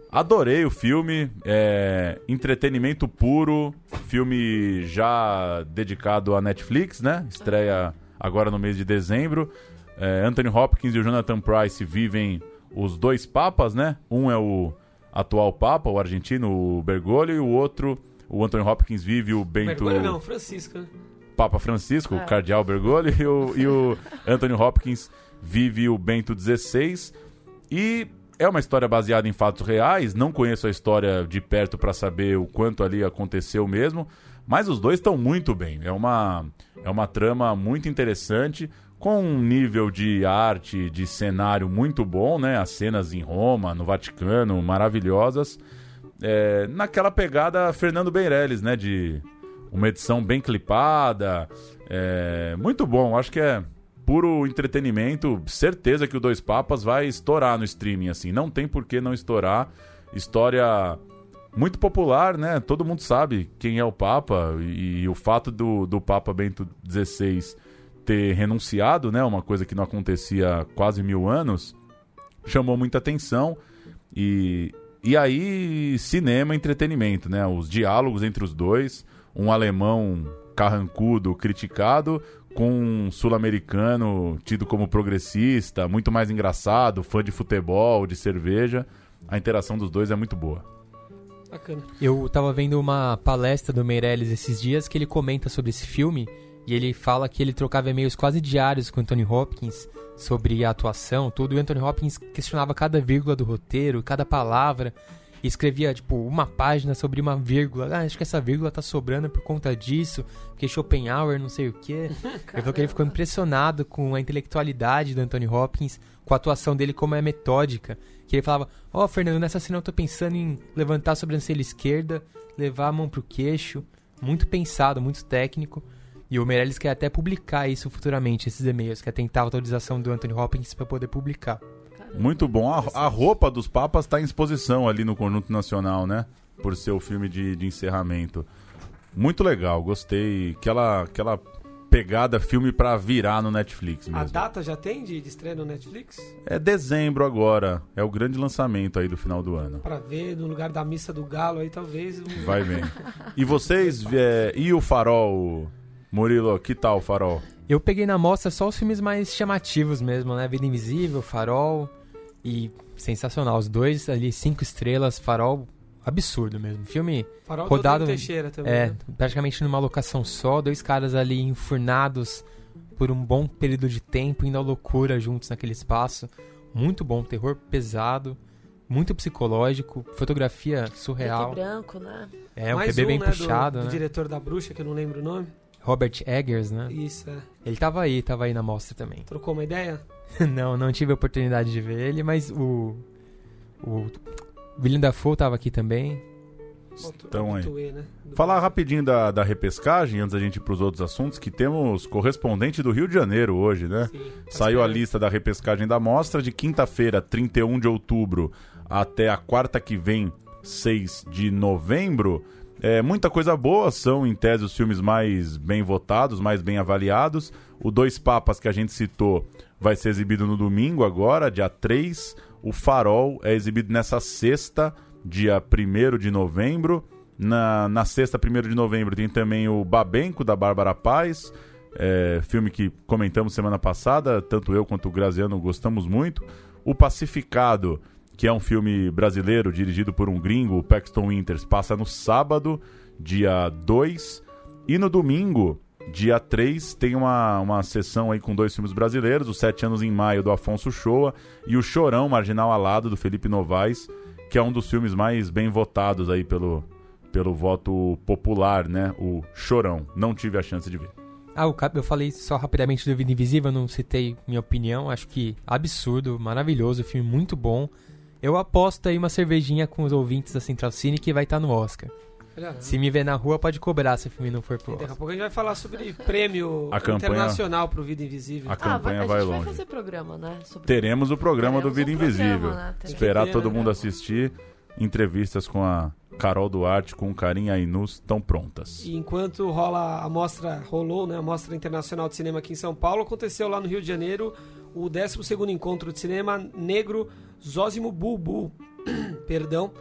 Adorei o filme, é, entretenimento puro, filme já dedicado à Netflix, né? Estreia agora no mês de dezembro. É, Anthony Hopkins e o Jonathan Price vivem os dois papas, né? Um é o atual papa, o argentino, o Bergoglio, e o outro, o Anthony Hopkins vive o Bento... Bergoglio não, Francisco, né? Papa Francisco, é. o cardeal Bergoglio, e o, e o [LAUGHS] Anthony Hopkins vive o Bento XVI. E é uma história baseada em fatos reais. Não conheço a história de perto para saber o quanto ali aconteceu mesmo. Mas os dois estão muito bem. É uma, é uma trama muito interessante, com um nível de arte, de cenário muito bom, né? As cenas em Roma, no Vaticano, maravilhosas. É, naquela pegada Fernando Meirelles, né? De uma edição bem clipada. É, muito bom. Acho que é puro entretenimento, certeza que o Dois Papas vai estourar no streaming, assim. Não tem por que não estourar. História muito popular, né? Todo mundo sabe quem é o Papa e, e o fato do, do Papa Bento XVI ter renunciado, né? Uma coisa que não acontecia há quase mil anos, chamou muita atenção. E, e aí, cinema, entretenimento, né? Os diálogos entre os dois, um alemão carrancudo, criticado, com um sul-americano tido como progressista, muito mais engraçado, fã de futebol, de cerveja. A interação dos dois é muito boa. Bacana. Eu tava vendo uma palestra do Meirelles esses dias que ele comenta sobre esse filme e ele fala que ele trocava e-mails quase diários com o Anthony Hopkins sobre a atuação, tudo. E o Anthony Hopkins questionava cada vírgula do roteiro, cada palavra e escrevia, tipo, uma página sobre uma vírgula. Ah, acho que essa vírgula tá sobrando por conta disso, porque Schopenhauer, não sei o quê. ele falou que ele ficou impressionado com a intelectualidade do Anthony Hopkins, com a atuação dele como é metódica. Que ele falava, ó, oh, Fernando, nessa cena eu tô pensando em levantar a sobrancelha esquerda, levar a mão pro queixo. Muito pensado, muito técnico. E o Meirelles quer até publicar isso futuramente, esses e-mails, quer tentar a autorização do Anthony Hopkins para poder publicar. Muito bom. A, a roupa dos papas está em exposição ali no Conjunto Nacional, né? Por ser o filme de, de encerramento. Muito legal, gostei. Aquela, aquela pegada filme para virar no Netflix mesmo. A data já tem de, de, estreia no Netflix? É dezembro agora. É o grande lançamento aí do final do ano. Para ver no lugar da missa do galo aí talvez. Vai bem. E vocês é, e o Farol, Murilo, que tal o Farol? Eu peguei na mostra só os filmes mais chamativos mesmo, né? Vida Invisível, Farol. E sensacional. Os dois ali, cinco estrelas, farol absurdo mesmo. Filme farol rodado. Teixeira também, é, né? praticamente numa locação só, dois caras ali enfurnados por um bom período de tempo, indo à loucura juntos naquele espaço. Muito bom, terror pesado, muito psicológico, fotografia surreal. Preto branco, né? É, um Mais PB um, bem né, puxado, do, né? Do diretor da Bruxa, que eu não lembro o nome. Robert Eggers, né? Isso, é. Ele tava aí, tava aí na mostra também. [LAUGHS] Trocou uma ideia? não, não tive a oportunidade de ver ele, mas o. O William Dafoe tava aqui também. Estão aí. Né? Falar rapidinho da, da repescagem, antes da gente ir para os outros assuntos, que temos correspondente do Rio de Janeiro hoje, né? Sim, tá Saiu a lista da repescagem da mostra de quinta-feira, 31 de outubro, até a quarta que vem, 6 de novembro. É, muita coisa boa, são em tese os filmes mais bem votados, mais bem avaliados. O Dois Papas que a gente citou vai ser exibido no domingo agora, dia 3. O Farol é exibido nessa sexta, dia 1 de novembro. Na, na sexta, 1 de novembro, tem também o Babenco, da Bárbara Paz, é, filme que comentamos semana passada, tanto eu quanto o Graziano gostamos muito. O Pacificado, que é um filme brasileiro dirigido por um gringo, o Paxton Winters, passa no sábado, dia 2. E no domingo, dia 3, tem uma, uma sessão aí com dois filmes brasileiros, Os Sete Anos em Maio, do Afonso Shoa, e O Chorão, Marginal Alado, do Felipe Novaes, que é um dos filmes mais bem votados aí pelo, pelo voto popular, né? O Chorão. Não tive a chance de ver. Ah, o Cap, eu falei só rapidamente do Vida Invisível, não citei minha opinião. Acho que absurdo, maravilhoso, filme muito bom. Eu aposto aí uma cervejinha com os ouvintes da Central Cine que vai estar tá no Oscar. Se me ver na rua, pode cobrar se o filme não for pro Oscar. Daqui a pouco a gente vai falar sobre prêmio a campanha, internacional pro Vida Invisível. A campanha ah, vai, a longe. vai fazer programa, né? Sobre... Teremos o programa Teremos do Vida um Invisível. programa, né? Esperar ter, todo né? mundo assistir. Entrevistas com a Carol Duarte, com o Karim Ainus, estão prontas. E enquanto rola a mostra, rolou, né, a Mostra Internacional de Cinema aqui em São Paulo, aconteceu lá no Rio de Janeiro o 12º encontro de cinema negro Zózimo Bulbul. [CLEARS THROAT] Perdão.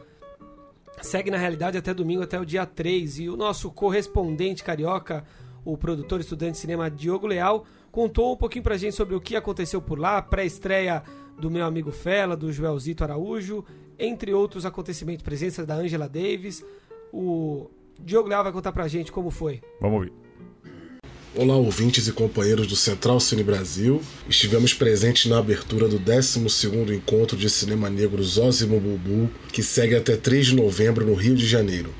Segue na realidade até domingo, até o dia 3. E o nosso correspondente carioca, o produtor estudante de cinema Diogo Leal, contou um pouquinho pra gente sobre o que aconteceu por lá, pré-estreia do meu amigo Fela, do Joelzito Araújo, entre outros acontecimentos, presença da Angela Davis. O Diogo Leal vai contar pra gente como foi. Vamos ouvir. Olá, ouvintes e companheiros do Central Cine Brasil. Estivemos presentes na abertura do 12º Encontro de Cinema Negro Zózimo Bubu, que segue até 3 de novembro no Rio de Janeiro.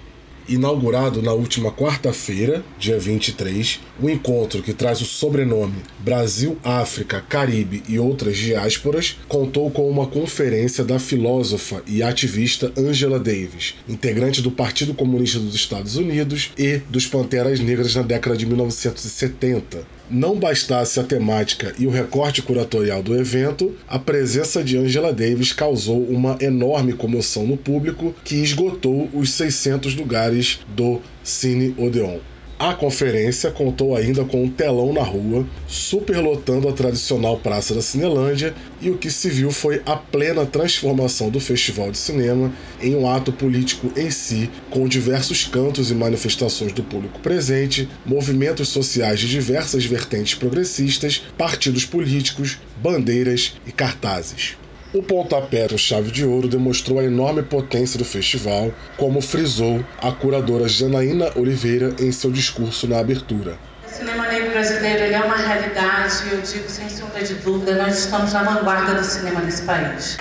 Inaugurado na última quarta-feira, dia 23, o encontro que traz o sobrenome Brasil, África, Caribe e outras diásporas contou com uma conferência da filósofa e ativista Angela Davis, integrante do Partido Comunista dos Estados Unidos e dos Panteras Negras na década de 1970, não bastasse a temática e o recorte curatorial do evento, a presença de Angela Davis causou uma enorme comoção no público que esgotou os 600 lugares do Cine Odeon. A conferência contou ainda com um telão na rua, superlotando a tradicional Praça da Cinelândia, e o que se viu foi a plena transformação do Festival de Cinema em um ato político em si, com diversos cantos e manifestações do público presente, movimentos sociais de diversas vertentes progressistas, partidos políticos, bandeiras e cartazes. O pontapé com chave de ouro demonstrou a enorme potência do festival, como frisou a curadora Janaína Oliveira em seu discurso na abertura. O cinema negro brasileiro é uma realidade e eu digo sem sombra de dúvida, nós estamos na vanguarda do cinema nesse país.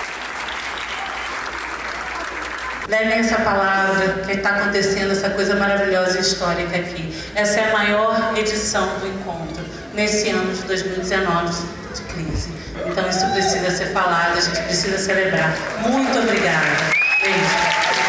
Levem essa palavra que está acontecendo, essa coisa maravilhosa e histórica aqui. Essa é a maior edição do encontro nesse ano de 2019 de crise. Então isso precisa ser falado, a gente precisa celebrar. Muito obrigada. Beijo.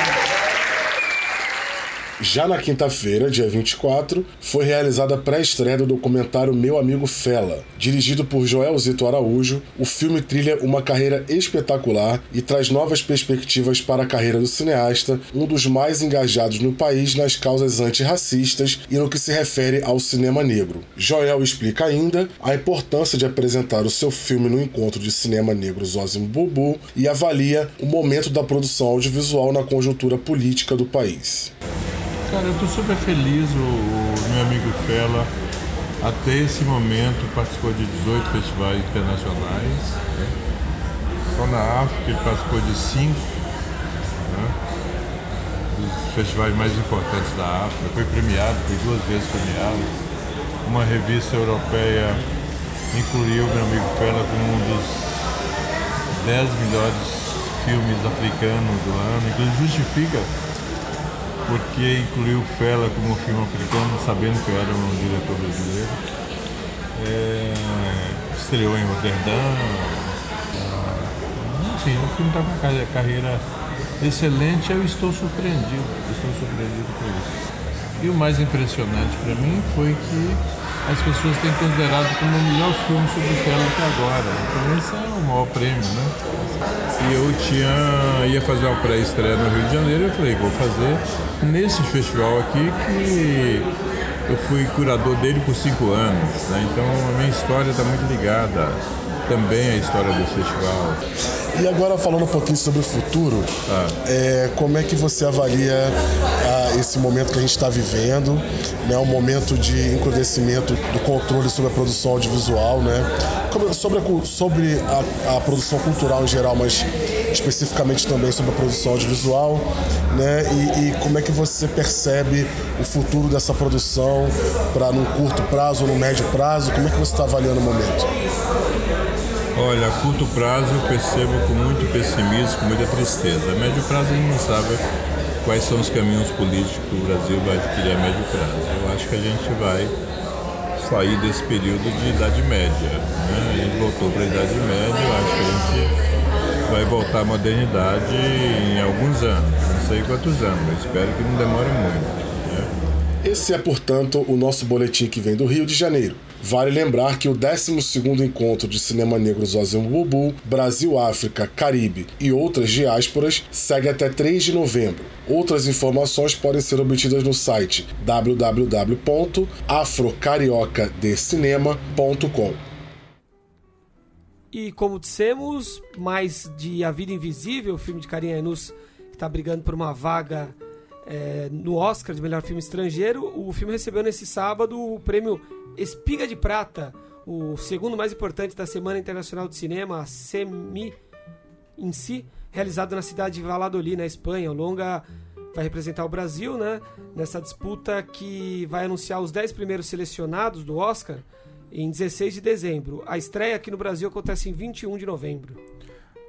Já na quinta-feira, dia 24, foi realizada a pré-estreia do documentário Meu Amigo Fela. Dirigido por Joel Zito Araújo, o filme trilha uma carreira espetacular e traz novas perspectivas para a carreira do cineasta, um dos mais engajados no país nas causas antirracistas e no que se refere ao cinema negro. Joel explica ainda a importância de apresentar o seu filme no encontro de cinema negro Zózimo Bubu e avalia o momento da produção audiovisual na conjuntura política do país. Cara, eu estou super feliz. O, o, meu amigo Fela, até esse momento, participou de 18 festivais internacionais. Né? Só na África ele participou de 5 né? dos festivais mais importantes da África. Foi premiado, foi duas vezes premiado. Uma revista europeia incluiu meu amigo Fela como um dos 10 melhores filmes africanos do ano. Inclusive justifica porque incluiu Fela como filme africano, sabendo que eu era um diretor brasileiro. É, estreou em Roterdã. Enfim, o filme está com uma carreira excelente eu estou surpreendido. Estou surpreendido por isso. E o mais impressionante para mim foi que as pessoas têm considerado como o melhor filme sobre Fela até agora. Então esse é o maior prêmio, né? E eu tinha, ia fazer uma pré-estreia no Rio de Janeiro e eu falei, vou fazer nesse festival aqui que eu fui curador dele por cinco anos. Né? Então a minha história está muito ligada também à história desse festival. E agora falando um pouquinho sobre o futuro, Ah. é, como é que você avalia esse momento que a gente está vivendo, né, um momento de encrudecimento do controle sobre a produção audiovisual, né, sobre, a, sobre a, a produção cultural em geral, mas especificamente também sobre a produção audiovisual, né, e, e como é que você percebe o futuro dessa produção para num curto prazo ou no médio prazo, como é que você está avaliando o momento? Olha, a curto prazo eu percebo com muito pessimismo, com muita tristeza. A médio prazo a gente não sabe quais são os caminhos políticos que o Brasil vai adquirir a médio prazo. Eu acho que a gente vai sair desse período de Idade Média. Né? A gente voltou para a Idade Média, eu acho que a gente vai voltar à modernidade em alguns anos. Não sei quantos anos, mas espero que não demore muito. Esse é, portanto, o nosso boletim que vem do Rio de Janeiro. Vale lembrar que o 12º Encontro de Cinema Negro Zózimo Bubu, Brasil, África, Caribe e outras diásporas segue até 3 de novembro. Outras informações podem ser obtidas no site www.afrocariocadcinema.com. E como dissemos, mais de A Vida Invisível, filme de Karim Enus, que está brigando por uma vaga é, no Oscar de melhor filme estrangeiro. O filme recebeu nesse sábado o prêmio Espiga de Prata, o segundo mais importante da Semana Internacional de Cinema, a SEMI em si, realizado na cidade de Valladolid, na Espanha. O longa vai representar o Brasil, né? Nessa disputa que vai anunciar os 10 primeiros selecionados do Oscar em 16 de dezembro. A estreia aqui no Brasil acontece em 21 de novembro.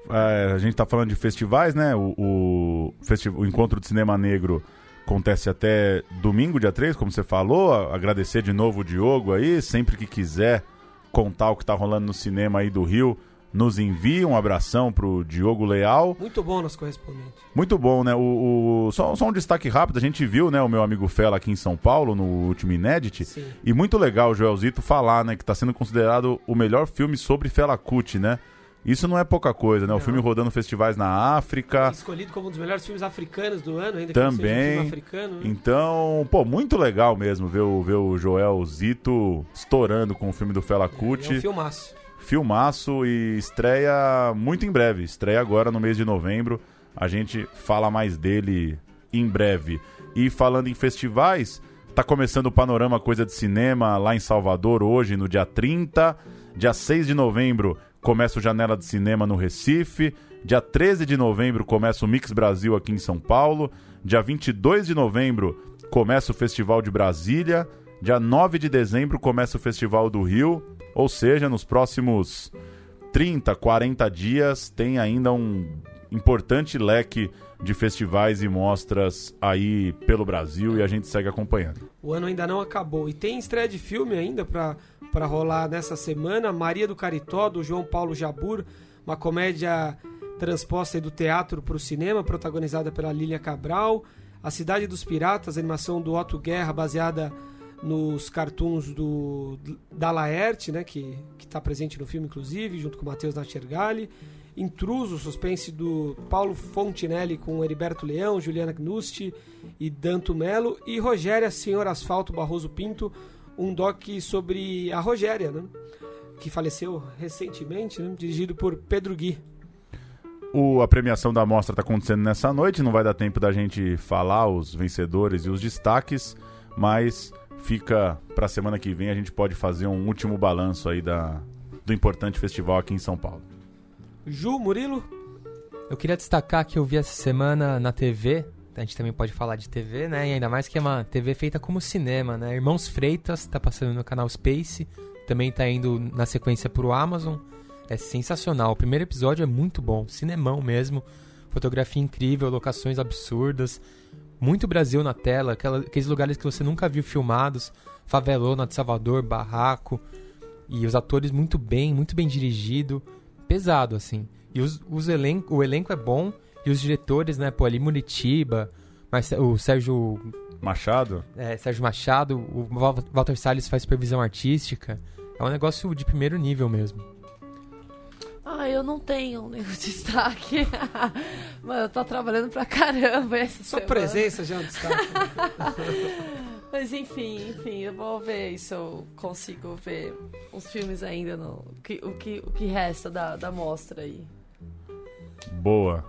É, a gente tá falando de festivais, né? O, o, o Encontro de Cinema Negro acontece até domingo, dia 3, como você falou. Agradecer de novo o Diogo aí. Sempre que quiser contar o que tá rolando no cinema aí do Rio, nos envie um abração pro Diogo Leal. Muito bom nosso correspondente. Muito bom, né? O, o- só, só um destaque rápido, a gente viu, né, o meu amigo Fela aqui em São Paulo, no último Inédit. Sim. E muito legal o Joelzito falar, né, que tá sendo considerado o melhor filme sobre Fela Kuti, né? Isso não é pouca coisa, né? O Não. filme rodando festivais na África. Escolhido como um dos melhores filmes africanos do ano, ainda um Também. filme africano. né? Então, pô, muito legal mesmo ver o, ver o Joel Zito estourando com o filme do Fela É Kuti. um filmaço. Filmaço e estreia muito em breve. Estreia agora no mês de novembro. A gente fala mais dele em breve. E falando em festivais, tá começando o Panorama Coisa de Cinema lá em Salvador hoje, no dia 30. Dia 6 de novembro começa o Janela de Cinema no Recife. Dia 13 de novembro começa o Mix Brasil aqui em São Paulo. Dia 22 de novembro começa o Festival de Brasília. Dia 9 de dezembro começa o Festival do Rio. Ou seja, nos próximos 30, 40 dias tem ainda um importante leque de festivais e mostras aí pelo Brasil e a gente segue acompanhando. O ano ainda não acabou. E tem estreia de filme ainda pra rolar nessa semana. Maria do Caritó, do João Paulo Jabur. Uma comédia transposta do teatro para o cinema, protagonizada pela Lília Cabral. A Cidade dos Piratas, animação do Otto Guerra, baseada nos cartoons do da Laerte, né, que está presente no filme, inclusive, junto com Matheus Natchergali. Intruso, suspense do Paulo Fontinelli com Heriberto Leão, Juliana Gnusti e Danto Melo. E Rogéria, Senhor Asfalto Barroso Pinto, um doc sobre a Rogéria, né, que faleceu recentemente, né, dirigido por Pedro Gui. O, a premiação da mostra está acontecendo nessa noite, não vai dar tempo da gente falar os vencedores e os destaques, mas fica para a semana que vem a gente pode fazer um último balanço aí da, do importante festival aqui em São Paulo. Ju, Murilo? Eu queria destacar que eu vi essa semana na TV, a gente também pode falar de TV, né? E ainda mais que é uma TV feita como cinema, né? Irmãos Freitas tá passando no canal Space, também tá indo na sequência pro Amazon. É sensacional. O primeiro episódio é muito bom, cinemão mesmo. Fotografia incrível, locações absurdas. Muito Brasil na tela, aqueles lugares que você nunca viu filmados. Favelona de Salvador, Barraco. E os atores muito bem, muito bem dirigido. Pesado, assim. E os, os elen o elenco é bom. E os diretores, né? Pô, ali Muritiba, Marce- o Sérgio Machado? é, Sérgio Machado, o Walter Salles faz supervisão artística. É um negócio de primeiro nível mesmo. Ah, eu não tenho nenhum [LAUGHS] destaque. Mano, eu tô trabalhando pra caramba essa Sua semana. presença já é um destaque. [LAUGHS] Mas enfim, enfim, eu vou ver se eu consigo ver os filmes ainda, no, o, que, o, que, o que resta da, da mostra aí. Boa.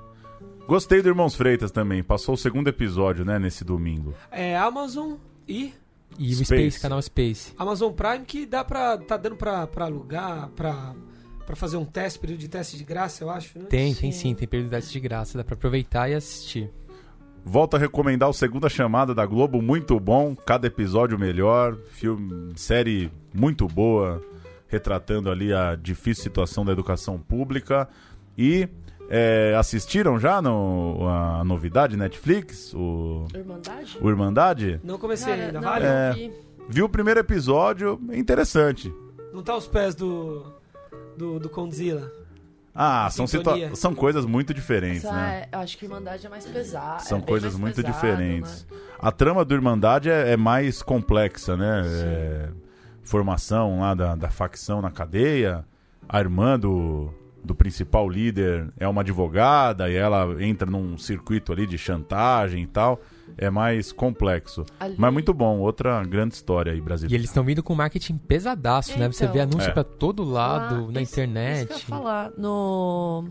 Gostei do Irmãos Freitas também. Passou o segundo episódio, né, nesse domingo. É Amazon e E o Space. Space, canal Space. Amazon Prime que dá pra. tá dando pra, pra alugar, pra, pra fazer um teste, período de teste de graça, eu acho, né? Tem, tem sim, tem periodicidade de graça, dá pra aproveitar e assistir. Volto a recomendar o Segunda Chamada da Globo, muito bom, cada episódio melhor, filme, série muito boa, retratando ali a difícil situação da educação pública. E é, assistiram já no, a novidade Netflix, o, Irmandade? o Irmandade? Não comecei Cara, ainda, não, vale? É. vi. O primeiro episódio, interessante. Não tá aos pés do. do, do Condzilla. Ah, são, situa- são coisas muito diferentes, Essa né? é- eu acho que Irmandade é mais pesada. São é bem coisas muito pesado, diferentes. né? A trama do Irmandade é, é mais complexa, né? É, formação lá da, da facção na cadeia. A irmã do, do principal líder é uma advogada e ela entra num circuito ali de chantagem e tal. É mais complexo. Ali- Mas muito bom. Outra grande história aí E brasileira. eles estão vindo com marketing pesadaço, né? Você Então. vê anúncio É. pra todo lado, Lá, na isso- Isso internet. que eu ia falar. No...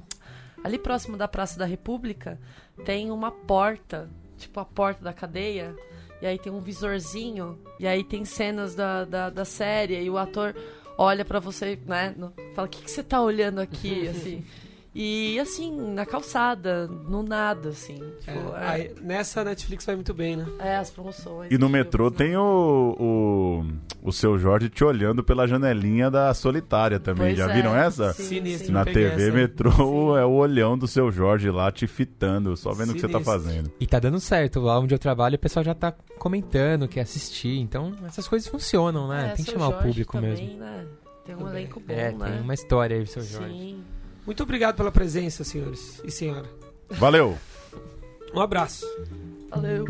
Ali próximo da Praça da República tem uma porta, tipo a porta da cadeia. E aí tem um visorzinho. E aí tem cenas da, da, da série. E o ator olha pra você, né? no- Fala, o que, que você tá olhando aqui, [LAUGHS] assim? E assim, na calçada, no nada, assim. É, Tipo, é, aí, nessa Netflix vai muito bem, né? é, as promoções. E no metrô né? tem o, o, o seu Jorge te olhando pela janelinha da solitária também. Pois Já é, viram essa? sim, Sinistro, sim. Na TV essa metrô é o olhão do seu Jorge lá te fitando, só vendo o que você tá fazendo. E tá dando certo. Lá onde eu trabalho, o pessoal já tá comentando, quer assistir. Então, essas coisas funcionam, né? É, tem que chamar o Jorge público também, mesmo. Né? Tem um elenco bom, É, né? tem uma história aí, seu Jorge. Sim. Muito obrigado pela presença, senhores e senhora. Valeu. Um abraço. Valeu.